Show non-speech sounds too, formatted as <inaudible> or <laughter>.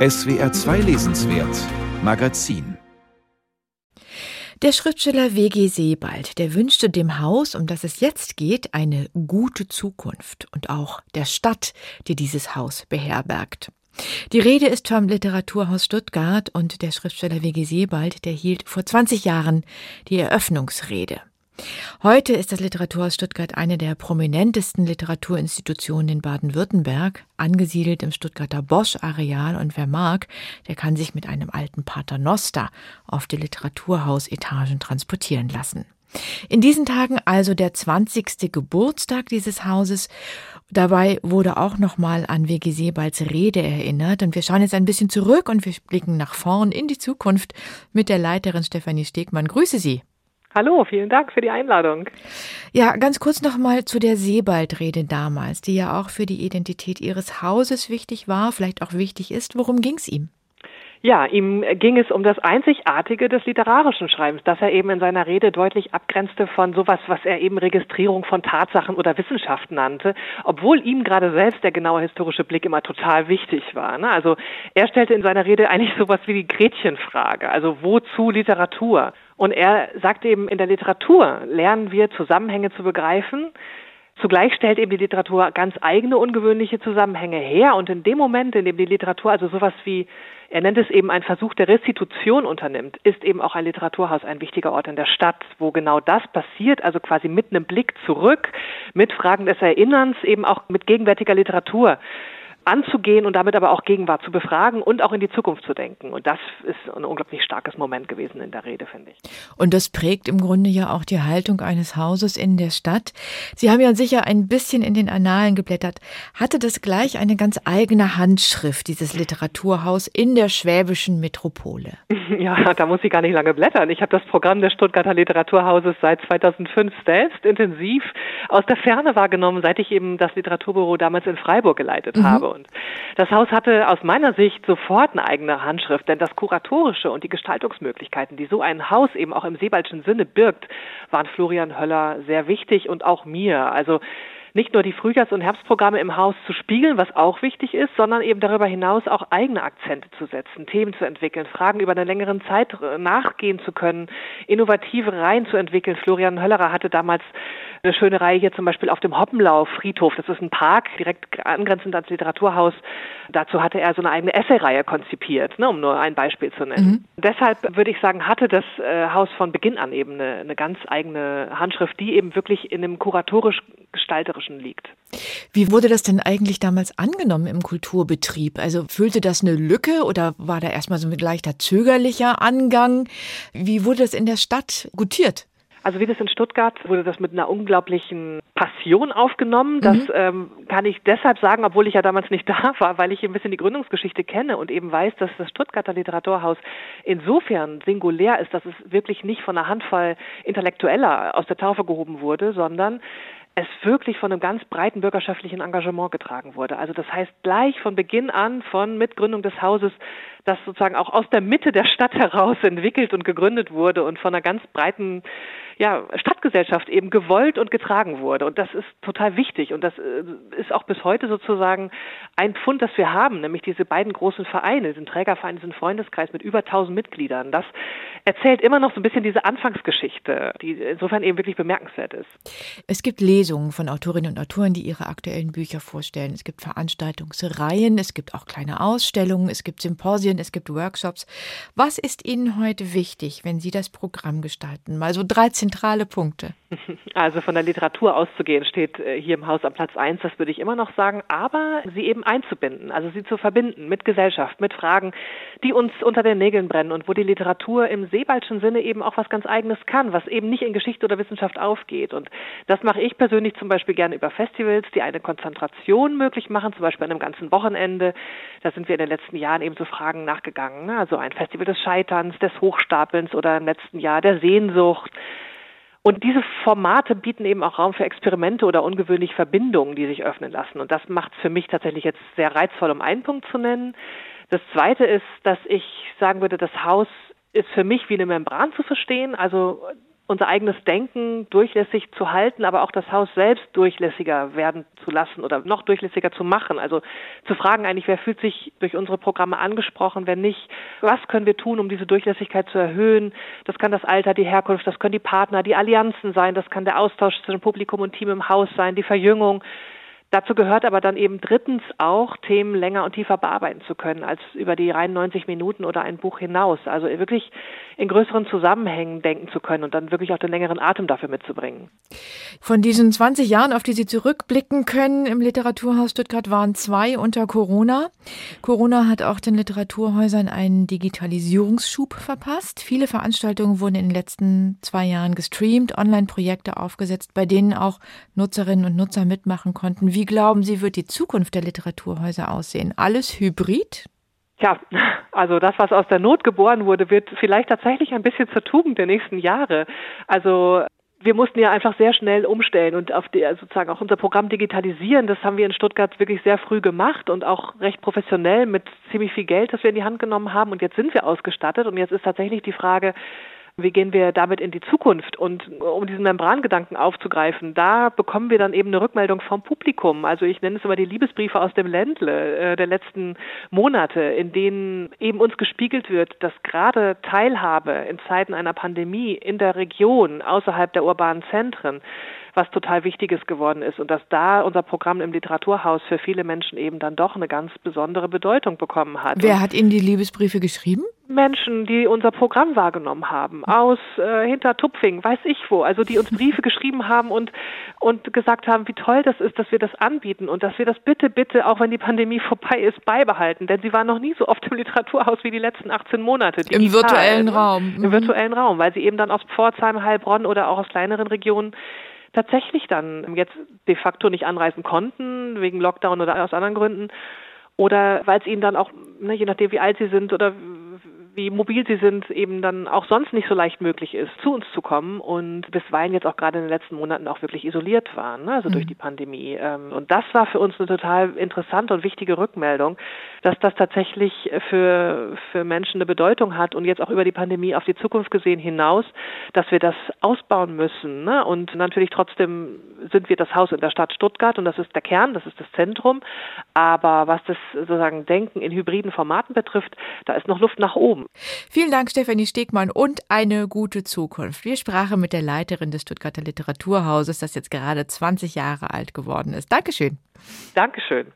SWR 2 Lesenswert Magazin der Schriftsteller W.G. Sebald, der wünschte dem Haus, um das es jetzt geht, eine gute Zukunft und auch der Stadt, die dieses Haus beherbergt. Die Rede ist vom Literaturhaus Stuttgart und der Schriftsteller W.G. Sebald, der hielt vor 20 Jahren die Eröffnungsrede. Heute ist das Literaturhaus Stuttgart eine der prominentesten Literaturinstitutionen in Baden-Württemberg, angesiedelt im Stuttgarter Bosch-Areal und wer mag, der kann sich mit einem alten Paternoster auf die Literaturhausetagen transportieren lassen. In diesen Tagen also der 20. Geburtstag dieses Hauses. Dabei wurde auch nochmal an W.G. Sebalds Rede erinnert und wir schauen jetzt ein bisschen zurück und wir blicken nach vorn in die Zukunft mit der Leiterin Stefanie Stegmann. Grüße Sie. Hallo, vielen Dank für die Einladung. Ja, ganz kurz nochmal zu der Sebald-Rede damals, die ja auch für die Identität Ihres Hauses wichtig war, vielleicht auch wichtig ist. Worum ging es ihm? Ja, ihm ging es um das Einzigartige des literarischen Schreibens, dass er eben in seiner Rede deutlich abgrenzte von sowas, was er eben Registrierung von Tatsachen oder Wissenschaft nannte, obwohl ihm gerade selbst der genaue historische Blick immer total wichtig war. Ne? Also er stellte in seiner Rede eigentlich sowas wie die Gretchenfrage, also wozu Literatur? Und er sagt eben, in der Literatur lernen wir Zusammenhänge zu begreifen, Zugleich stellt eben die Literatur ganz eigene ungewöhnliche Zusammenhänge her. Und in dem Moment, in dem die Literatur also sowas wie er nennt es eben einen Versuch der Restitution unternimmt, ist eben auch ein Literaturhaus ein wichtiger Ort in der Stadt, wo genau das passiert, also quasi mit einem Blick zurück, mit Fragen des Erinnerns, eben auch mit gegenwärtiger Literatur anzugehen und damit aber auch Gegenwart zu befragen und auch in die Zukunft zu denken. Und das ist ein unglaublich starkes Moment gewesen in der Rede, finde ich. Und das prägt im Grunde ja auch die Haltung eines Hauses in der Stadt. Sie haben ja sicher ein bisschen in den Annalen geblättert. Hatte das gleich eine ganz eigene Handschrift, dieses Literaturhaus in der schwäbischen Metropole? <laughs> Ja, da muss ich gar nicht lange blättern. Ich habe das Programm des Stuttgarter Literaturhauses seit 2005 selbst intensiv aus der Ferne wahrgenommen, seit ich eben das Literaturbüro damals in Freiburg geleitet mhm. habe. Und das Haus hatte aus meiner Sicht sofort eine eigene Handschrift, denn das Kuratorische und die Gestaltungsmöglichkeiten, die so ein Haus eben auch im Sebaldschen Sinne birgt, waren Florian Höller sehr wichtig und auch mir. Also nicht nur die Frühjahrs- und Herbstprogramme im Haus zu spiegeln, was auch wichtig ist, sondern eben darüber hinaus auch eigene Akzente zu setzen, Themen zu entwickeln, Fragen über eine längere Zeit nachgehen zu können, innovative Reihen zu entwickeln. Florian Höllerer hatte damals eine schöne Reihe hier zum Beispiel auf dem Hoppenlauf Friedhof. Das ist ein Park direkt angrenzend ans Literaturhaus. Dazu hatte er so eine eigene Essay-Reihe konzipiert, ne, um nur ein Beispiel zu nennen. Mhm. Deshalb würde ich sagen, hatte das äh, Haus von Beginn an eben eine, eine ganz eigene Handschrift, die eben wirklich in einem kuratorisch-gestalterischen liegt. Wie wurde das denn eigentlich damals angenommen im Kulturbetrieb? Also füllte das eine Lücke oder war da erstmal so ein leichter zögerlicher Angang? Wie wurde das in der Stadt gutiert? Also wie das in Stuttgart wurde das mit einer unglaublichen Passion aufgenommen. Das mhm. ähm, kann ich deshalb sagen, obwohl ich ja damals nicht <laughs> da war, weil ich ein bisschen die Gründungsgeschichte kenne und eben weiß, dass das Stuttgarter Literaturhaus insofern singulär ist, dass es wirklich nicht von einer Handvoll Intellektueller aus der Taufe gehoben wurde, sondern es wirklich von einem ganz breiten bürgerschaftlichen Engagement getragen wurde. Also das heißt gleich von Beginn an, von Mitgründung des Hauses, das sozusagen auch aus der Mitte der Stadt heraus entwickelt und gegründet wurde und von einer ganz breiten ja, Stadtgesellschaft eben gewollt und getragen wurde. Und das ist total wichtig. Und das äh, ist auch bis heute sozusagen ein Pfund, das wir haben, nämlich diese beiden großen Vereine, den Trägerverein, diesen Freundeskreis mit über 1000 Mitgliedern. Das erzählt immer noch so ein bisschen diese Anfangsgeschichte, die insofern eben wirklich bemerkenswert ist. Es gibt Lesungen von Autorinnen und Autoren, die ihre aktuellen Bücher vorstellen. Es gibt Veranstaltungsreihen, es gibt auch kleine Ausstellungen, es gibt Symposien, es gibt Workshops. Was ist Ihnen heute wichtig, wenn Sie das Programm gestalten? Mal so 13 zentrale Punkte? Also von der Literatur auszugehen steht äh, hier im Haus am Platz eins, das würde ich immer noch sagen, aber sie eben einzubinden, also sie zu verbinden mit Gesellschaft, mit Fragen, die uns unter den Nägeln brennen und wo die Literatur im Sebaldschen Sinne eben auch was ganz Eigenes kann, was eben nicht in Geschichte oder Wissenschaft aufgeht. Und das mache ich persönlich zum Beispiel gerne über Festivals, die eine Konzentration möglich machen, zum Beispiel an einem ganzen Wochenende. Da sind wir in den letzten Jahren eben so Fragen nachgegangen. Ne? Also ein Festival des Scheiterns, des Hochstapelns oder im letzten Jahr der Sehnsucht und diese Formate bieten eben auch Raum für Experimente oder ungewöhnliche Verbindungen, die sich öffnen lassen. Und das macht es für mich tatsächlich jetzt sehr reizvoll, um einen Punkt zu nennen. Das zweite ist, dass ich sagen würde, das Haus ist für mich wie eine Membran zu verstehen. Also unser eigenes Denken durchlässig zu halten, aber auch das Haus selbst durchlässiger werden zu lassen oder noch durchlässiger zu machen. Also zu fragen eigentlich, wer fühlt sich durch unsere Programme angesprochen, wenn nicht, was können wir tun, um diese Durchlässigkeit zu erhöhen? Das kann das Alter, die Herkunft, das können die Partner, die Allianzen sein, das kann der Austausch zwischen Publikum und Team im Haus sein, die Verjüngung. Dazu gehört aber dann eben drittens auch, Themen länger und tiefer bearbeiten zu können, als über die rein 90 Minuten oder ein Buch hinaus. Also wirklich in größeren Zusammenhängen denken zu können und dann wirklich auch den längeren Atem dafür mitzubringen. Von diesen 20 Jahren, auf die Sie zurückblicken können im Literaturhaus Stuttgart, waren zwei unter Corona. Corona hat auch den Literaturhäusern einen Digitalisierungsschub verpasst. Viele Veranstaltungen wurden in den letzten zwei Jahren gestreamt, Online-Projekte aufgesetzt, bei denen auch Nutzerinnen und Nutzer mitmachen konnten. Wie wie glauben Sie, wird die Zukunft der Literaturhäuser aussehen? Alles hybrid? Ja, also das, was aus der Not geboren wurde, wird vielleicht tatsächlich ein bisschen zur Tugend der nächsten Jahre. Also wir mussten ja einfach sehr schnell umstellen und auf die, sozusagen auch unser Programm digitalisieren. Das haben wir in Stuttgart wirklich sehr früh gemacht und auch recht professionell mit ziemlich viel Geld, das wir in die Hand genommen haben. Und jetzt sind wir ausgestattet und jetzt ist tatsächlich die Frage, wie gehen wir damit in die Zukunft? Und um diesen Membrangedanken aufzugreifen, da bekommen wir dann eben eine Rückmeldung vom Publikum. Also ich nenne es immer die Liebesbriefe aus dem Ländle äh, der letzten Monate, in denen eben uns gespiegelt wird, dass gerade Teilhabe in Zeiten einer Pandemie in der Region, außerhalb der urbanen Zentren, was total Wichtiges geworden ist und dass da unser Programm im Literaturhaus für viele Menschen eben dann doch eine ganz besondere Bedeutung bekommen hat. Wer hat Ihnen die Liebesbriefe geschrieben? Menschen, die unser Programm wahrgenommen haben, aus äh, Hintertupfing, weiß ich wo, also die uns Briefe <laughs> geschrieben haben und und gesagt haben, wie toll das ist, dass wir das anbieten und dass wir das bitte, bitte, auch wenn die Pandemie <laughs> vorbei ist, beibehalten. Denn sie waren noch nie so oft im Literaturhaus wie die letzten 18 Monate. Digital, Im virtuellen ne? Raum. Im mhm. virtuellen Raum, weil sie eben dann aus Pforzheim, Heilbronn oder auch aus kleineren Regionen tatsächlich dann jetzt de facto nicht anreisen konnten, wegen Lockdown oder aus anderen Gründen. Oder weil es ihnen dann auch, ne, je nachdem wie alt sie sind oder wie mobil sie sind, eben dann auch sonst nicht so leicht möglich ist, zu uns zu kommen und bisweilen jetzt auch gerade in den letzten Monaten auch wirklich isoliert waren, ne? also mhm. durch die Pandemie. Ähm, und das war für uns eine total interessante und wichtige Rückmeldung, dass das tatsächlich für, für Menschen eine Bedeutung hat und jetzt auch über die Pandemie auf die Zukunft gesehen hinaus, dass wir das ausbauen müssen. Ne? Und natürlich trotzdem sind wir das Haus in der Stadt Stuttgart und das ist der Kern, das ist das Zentrum. Aber was das sozusagen Denken in hybriden Formaten betrifft, da ist noch Luft nach oben. Vielen Dank, Stefanie Stegmann, und eine gute Zukunft. Wir sprachen mit der Leiterin des Stuttgarter Literaturhauses, das jetzt gerade 20 Jahre alt geworden ist. Dankeschön. Dankeschön.